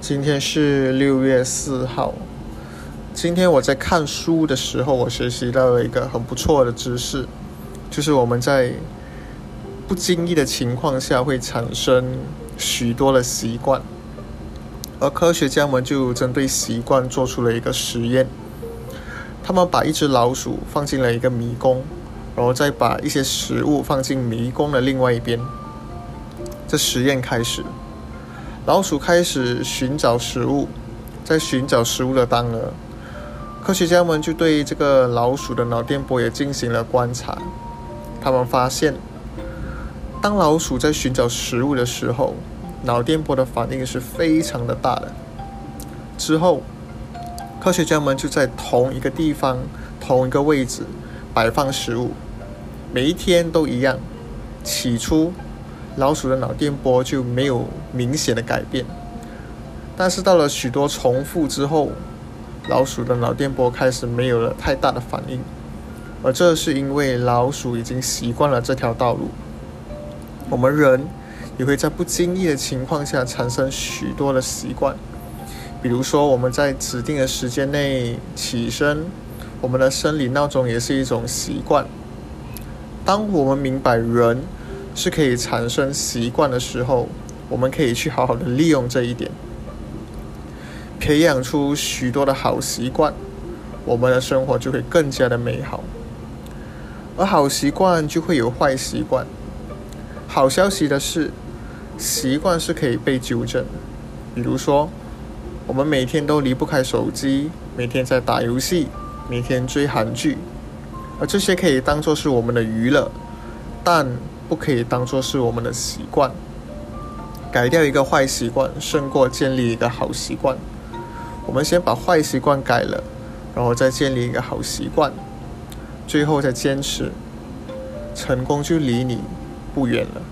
今天是六月四号。今天我在看书的时候，我学习到了一个很不错的知识，就是我们在不经意的情况下会产生许多的习惯，而科学家们就针对习惯做出了一个实验。他们把一只老鼠放进了一个迷宫，然后再把一些食物放进迷宫的另外一边。这实验开始。老鼠开始寻找食物，在寻找食物的当儿，科学家们就对这个老鼠的脑电波也进行了观察。他们发现，当老鼠在寻找食物的时候，脑电波的反应是非常的大的。之后，科学家们就在同一个地方、同一个位置摆放食物，每一天都一样。起初。老鼠的脑电波就没有明显的改变，但是到了许多重复之后，老鼠的脑电波开始没有了太大的反应，而这是因为老鼠已经习惯了这条道路。我们人也会在不经意的情况下产生许多的习惯，比如说我们在指定的时间内起身，我们的生理闹钟也是一种习惯。当我们明白人。是可以产生习惯的时候，我们可以去好好的利用这一点，培养出许多的好习惯，我们的生活就会更加的美好。而好习惯就会有坏习惯。好消息的是，习惯是可以被纠正。比如说，我们每天都离不开手机，每天在打游戏，每天追韩剧，而这些可以当做是我们的娱乐，但。不可以当做是我们的习惯，改掉一个坏习惯胜过建立一个好习惯。我们先把坏习惯改了，然后再建立一个好习惯，最后再坚持，成功就离你不远了。